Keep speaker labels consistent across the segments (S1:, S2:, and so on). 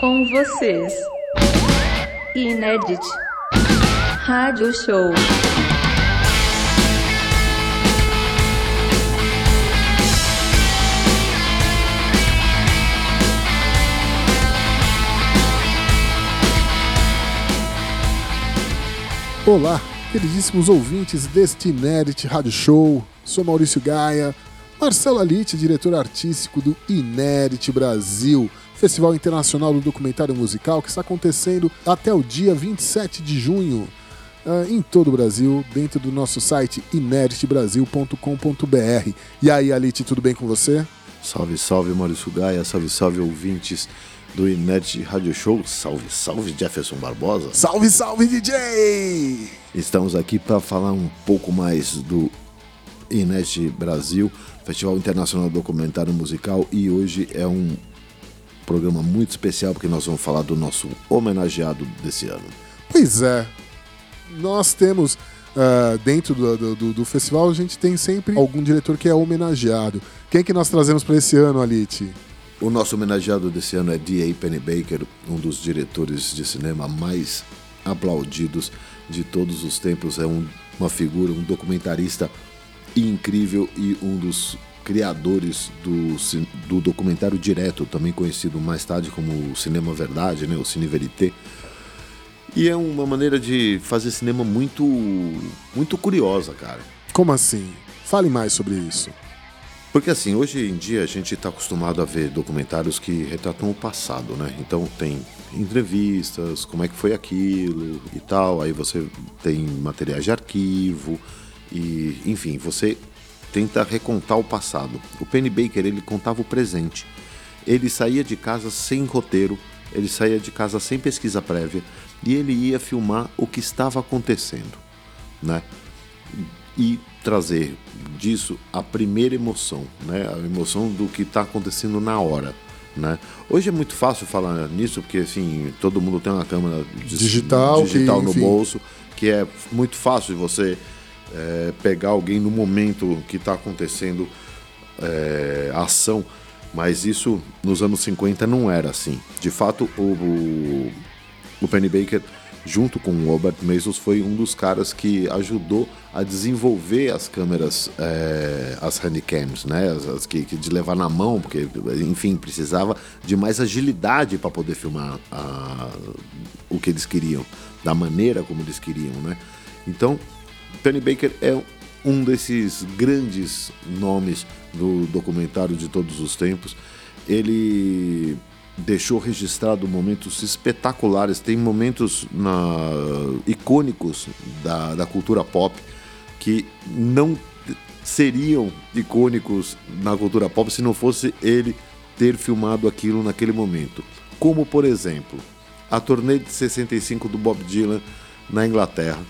S1: Com vocês, Inédit Rádio Show.
S2: Olá, queridíssimos ouvintes deste Inédit Rádio Show. Sou Maurício Gaia, Marcelo Alite, diretor artístico do Inédit Brasil, Festival Internacional do Documentário Musical que está acontecendo até o dia 27 de junho uh, em todo o Brasil, dentro do nosso site ineditbrasil.com.br. E aí, Alite, tudo bem com você?
S3: Salve, salve Maurício Gaia, salve, salve ouvintes do Inet Radio Show. Salve, salve Jefferson Barbosa.
S2: Salve, salve DJ!
S3: Estamos aqui para falar um pouco mais do Inet Brasil, Festival Internacional do Documentário Musical, e hoje é um programa muito especial porque nós vamos falar do nosso homenageado desse ano.
S2: Pois é, nós temos uh, dentro do, do, do, festival, a gente tem sempre algum diretor que é homenageado. Quem que nós trazemos para esse ano, Alite?
S3: O nosso homenageado desse ano é D.A. Pennebaker, um dos diretores de cinema mais aplaudidos de todos os tempos. É um, uma figura, um documentarista incrível e um dos criadores do, do documentário direto, também conhecido mais tarde como Cinema Verdade, né, o Cine Verité. E é uma maneira de fazer cinema muito, muito curiosa, cara.
S2: Como assim? Fale mais sobre isso.
S3: Porque assim, hoje em dia a gente está acostumado a ver documentários que retratam o passado, né? Então tem entrevistas, como é que foi aquilo e tal. Aí você tem materiais de arquivo e, enfim, você tenta recontar o passado. O Penny Baker ele contava o presente. Ele saía de casa sem roteiro, ele saía de casa sem pesquisa prévia e ele ia filmar o que estava acontecendo, né? E trazer disso a primeira emoção, né? A emoção do que está acontecendo na hora. Né? Hoje é muito fácil falar nisso, porque assim, todo mundo tem uma câmera
S2: digital,
S3: digital que, no bolso, que é muito fácil de você é, pegar alguém no momento que está acontecendo é, a ação, mas isso nos anos 50 não era assim. De fato, o, o, o Penny Baker junto com o Albert Mason, foi um dos caras que ajudou a desenvolver as câmeras, é, as handycams, né? As, as que, que, de levar na mão, porque, enfim, precisava de mais agilidade para poder filmar a, o que eles queriam, da maneira como eles queriam, né? Então, Penny Baker é um desses grandes nomes do documentário de todos os tempos. Ele deixou registrado momentos espetaculares, tem momentos na, icônicos da, da cultura pop que não seriam icônicos na cultura pop se não fosse ele ter filmado aquilo naquele momento. Como, por exemplo, a turnê de 65 do Bob Dylan na Inglaterra,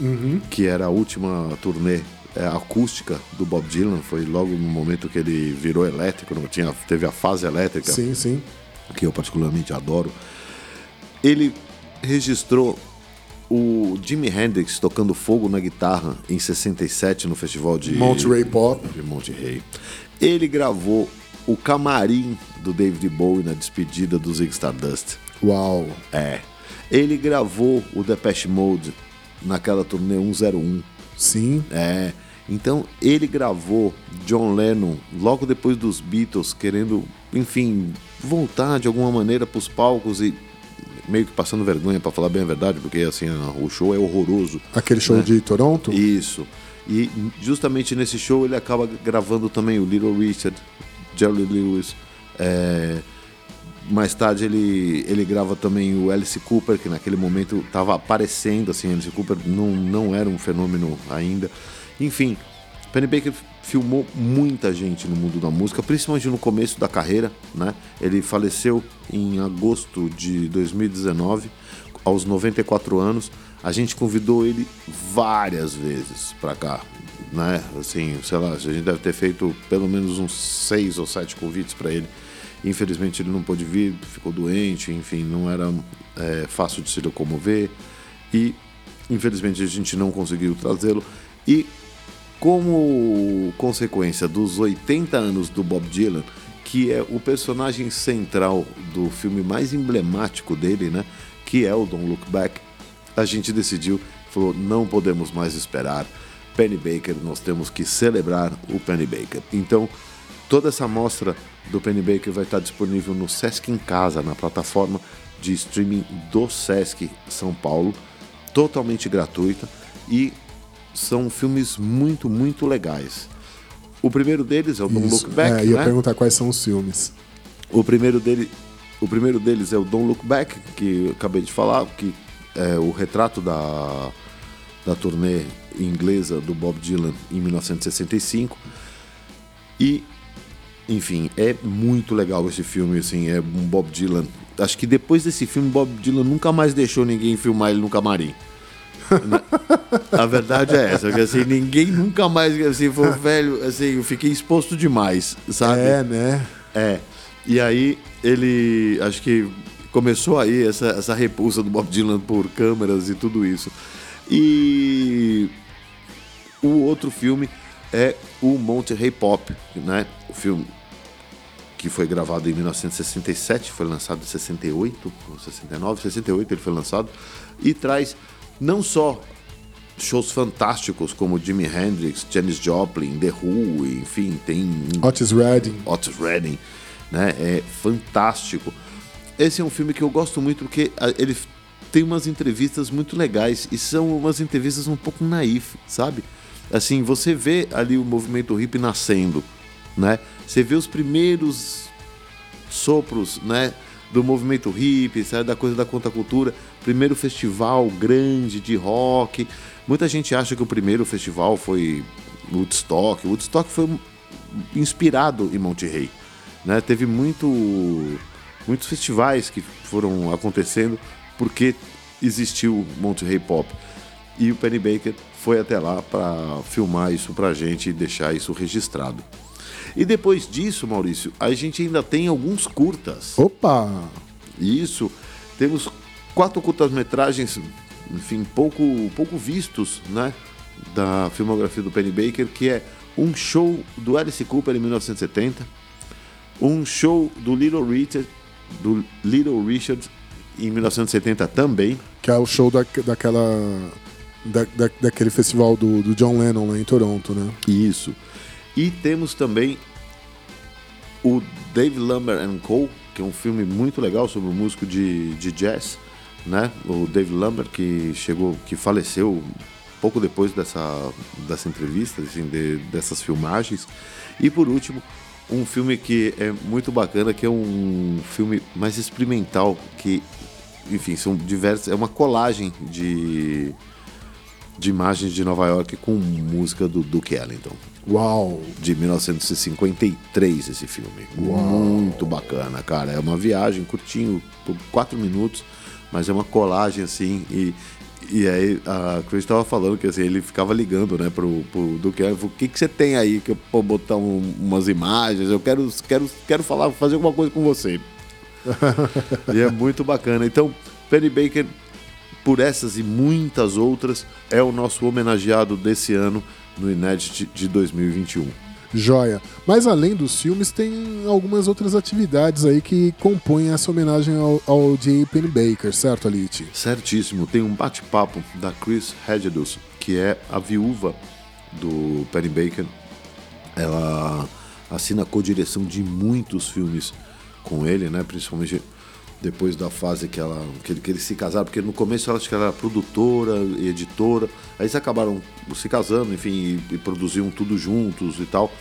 S3: uhum. que era a última turnê é, acústica do Bob Dylan, foi logo no momento que ele virou elétrico, não tinha, teve a fase elétrica.
S2: Sim, sim
S3: que eu particularmente adoro, ele registrou o Jimi Hendrix tocando fogo na guitarra em 67 no festival de
S2: Monterey Pop.
S3: De Monterey. Ele gravou o camarim do David Bowie na despedida do Zig Stardust.
S2: Uau!
S3: É. Ele gravou o Depeche Mode naquela turnê 101.
S2: Sim.
S3: É. Então ele gravou John Lennon logo depois dos Beatles, querendo, enfim, voltar de alguma maneira para os palcos e meio que passando vergonha para falar bem a verdade, porque assim o show é horroroso.
S2: Aquele show né? de Toronto?
S3: Isso. E justamente nesse show ele acaba gravando também o Little Richard, Jerry Lewis. É... Mais tarde ele, ele grava também o Alice Cooper, que naquele momento estava aparecendo, assim, Alice Cooper não, não era um fenômeno ainda. Enfim, Penny Baker filmou muita gente no mundo da música, principalmente no começo da carreira, né? Ele faleceu em agosto de 2019, aos 94 anos. A gente convidou ele várias vezes para cá, né? Assim, sei lá, a gente deve ter feito pelo menos uns seis ou sete convites para ele. Infelizmente ele não pôde vir, ficou doente, enfim, não era é, fácil de se locomover e infelizmente a gente não conseguiu trazê-lo. E como consequência dos 80 anos do Bob Dylan, que é o personagem central do filme mais emblemático dele, né? Que é o Don't Look Back. A gente decidiu, falou, não podemos mais esperar. Penny Baker, nós temos que celebrar o Penny Baker. Então, toda essa mostra do Penny Baker vai estar disponível no Sesc em Casa, na plataforma de streaming do Sesc São Paulo, totalmente gratuita e são filmes muito, muito legais. O primeiro deles é o Don't
S2: Isso.
S3: Look Back,
S2: é, ia
S3: né?
S2: perguntar quais são os filmes.
S3: O primeiro dele, o primeiro deles é o Don't Look Back, que eu acabei de falar, que é o retrato da da turnê inglesa do Bob Dylan em 1965. E enfim, é muito legal esse filme, assim, é um Bob Dylan. Acho que depois desse filme, Bob Dylan nunca mais deixou ninguém filmar ele no camarim. A verdade é essa, que assim, ninguém nunca mais, assim, foi velho, assim, eu fiquei exposto demais, sabe?
S2: É, né?
S3: É. E aí ele. Acho que começou aí essa, essa repulsa do Bob Dylan por câmeras e tudo isso. E o outro filme é o Monterey Pop, né? O filme que foi gravado em 1967, foi lançado em 68, ou 69, 68 ele foi lançado, e traz não só shows fantásticos como Jimi Hendrix, Janis Joplin, The Who, enfim, tem
S2: Otis Redding.
S3: Otis Redding, né? É fantástico. Esse é um filme que eu gosto muito porque ah, ele tem umas entrevistas muito legais e são umas entrevistas um pouco naif, sabe? Assim, você vê ali o movimento hippie nascendo, né? Você vê os primeiros sopros, né? Do movimento hippie, sabe? Da coisa da contracultura. Primeiro festival grande de rock. Muita gente acha que o primeiro festival foi Woodstock. Woodstock foi inspirado em Monterrey, né? Teve muito, muitos festivais que foram acontecendo porque existiu Monterrey Pop. E o Penny Baker foi até lá para filmar isso pra gente e deixar isso registrado. E depois disso, Maurício, a gente ainda tem alguns curtas.
S2: Opa!
S3: Isso, temos quatro curtas-metragens, enfim, pouco, pouco vistos, né? Da filmografia do Penny Baker, que é um show do Alice Cooper em 1970, um show do Little Richard, do Little Richard em 1970 também.
S2: Que é o show da, daquela. Da, da- daquele festival do, do John Lennon lá em Toronto, né?
S3: Isso. E temos também o Dave Lambert and Co., que é um filme muito legal sobre um músico de, de jazz, né? O Dave Lambert que chegou, que faleceu pouco depois dessa, dessa entrevista, assim, de- dessas filmagens. E por último, um filme que é muito bacana, que é um filme mais experimental, que, enfim, são diversos, é uma colagem de de imagens de Nova York com música do Duke Ellington
S2: Uau!
S3: de 1953 esse filme. Muito bacana, cara. É uma viagem curtinho, por quatro minutos, mas é uma colagem assim. E, e aí a Chris estava falando que assim, ele ficava ligando né, pro, pro Duque. Falou, O que, que você tem aí que eu posso botar um- umas imagens? Eu quero, quero, quero falar, fazer alguma coisa com você. e é muito bacana. Então, Penny Baker, por essas e muitas outras, é o nosso homenageado desse ano no Inédit de 2021.
S2: Joia. Mas além dos filmes, tem algumas outras atividades aí que compõem essa homenagem ao, ao J. Penny Baker, certo, Alite?
S3: Certíssimo, tem um bate-papo da Chris Hedges, que é a viúva do Penny Baker. Ela assina a co-direção de muitos filmes com ele, né? Principalmente depois da fase que, ela, que, ele- que eles se casaram, porque no começo ela acho que ela era produtora e editora, aí eles acabaram se casando, enfim, e, e produziam tudo juntos e tal.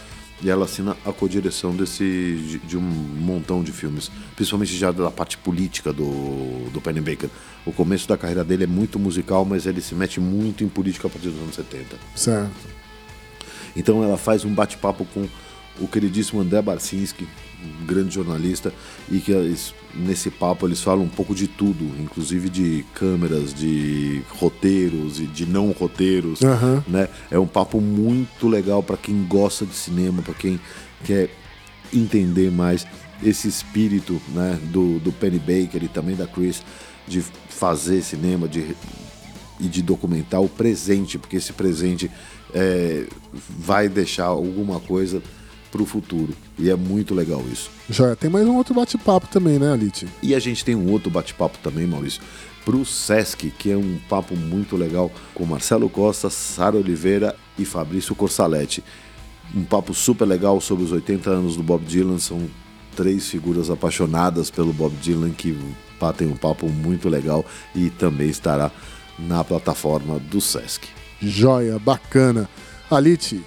S3: E ela assina a co-direção desse de, de um montão de filmes, principalmente já da parte política do, do Penny Baker. O começo da carreira dele é muito musical, mas ele se mete muito em política a partir dos anos 70.
S2: Certo.
S3: Então ela faz um bate-papo com o queridíssimo André Barcinski, um grande jornalista, e que eles- nesse papo eles falam um pouco de tudo, inclusive de câmeras, de roteiros e de não roteiros,
S2: Aham.
S3: né? É um papo muito legal para quem gosta de cinema, para quem quer entender mais esse espírito, né, do, do Penny Baker e também da Chris de fazer cinema, de e de documentar o presente, porque esse presente é, vai deixar alguma coisa para o futuro. E é muito legal isso.
S2: Já tem mais um outro bate-papo também, né, Alite?
S3: E a gente tem um outro bate-papo também, Maurício, para o Sesc, que é um papo muito legal com Marcelo Costa, Sara Oliveira e Fabrício Corsaletti. Um papo super legal sobre os 80 anos do Bob Dylan. São três figuras apaixonadas pelo Bob Dylan que batem um papo muito legal e também estará na plataforma do Sesc.
S2: Joia, bacana. Alite,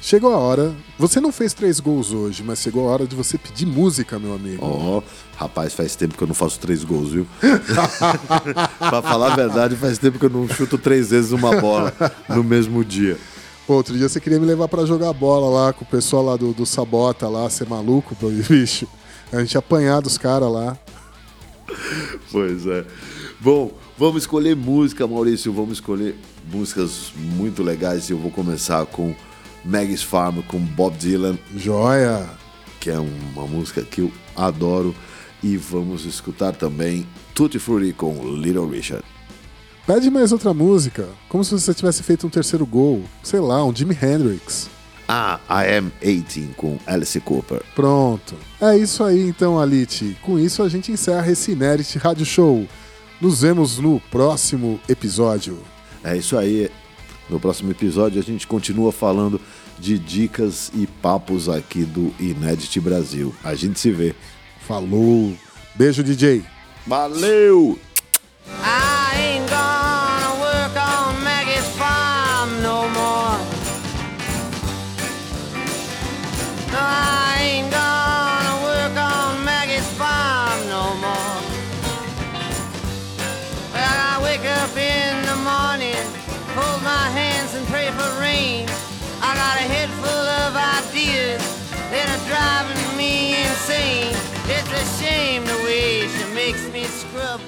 S2: chegou a hora. Você não fez três gols hoje, mas chegou a hora de você pedir música, meu amigo.
S3: Ó, oh, rapaz, faz tempo que eu não faço três gols, viu? pra falar a verdade, faz tempo que eu não chuto três vezes uma bola no mesmo dia.
S2: Pô, outro dia você queria me levar para jogar bola lá com o pessoal lá do, do Sabota lá, ser maluco, bicho. A gente apanhar dos caras lá.
S3: Pois é. Bom, vamos escolher música, Maurício. Vamos escolher músicas muito legais. Eu vou começar com Maggie's Farm, com Bob Dylan.
S2: Joia!
S3: Que é uma música que eu adoro. E vamos escutar também Tutti Frutti com Little Richard.
S2: Pede mais outra música, como se você tivesse feito um terceiro gol. Sei lá, um Jimi Hendrix.
S3: Ah, I Am 18 com Alice Cooper.
S2: Pronto. É isso aí então, Alite. Com isso a gente encerra esse Inérit Rádio Show. Nos vemos no próximo episódio.
S3: É isso aí. No próximo episódio a gente continua falando de dicas e papos aqui do Inédit Brasil. A gente se vê.
S2: Falou. Beijo, DJ.
S3: Valeu!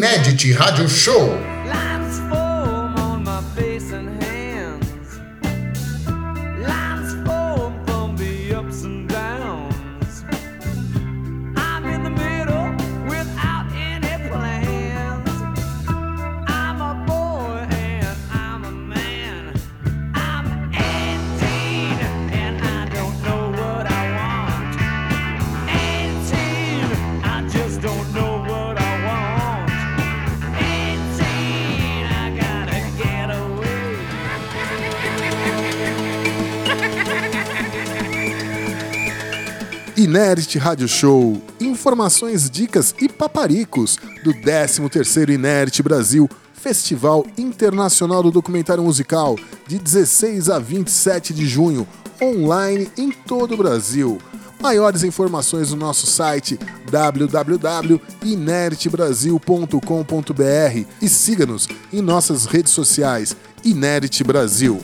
S4: the east.
S5: Inédit Rádio Show.
S2: Inert Rádio Show. Informações, dicas e paparicos do 13º Inert Brasil, Festival Internacional do Documentário Musical, de 16 a 27 de junho, online em todo o Brasil. Maiores informações no nosso site www.inertbrasil.com.br e siga-nos em nossas redes sociais Inert Brasil.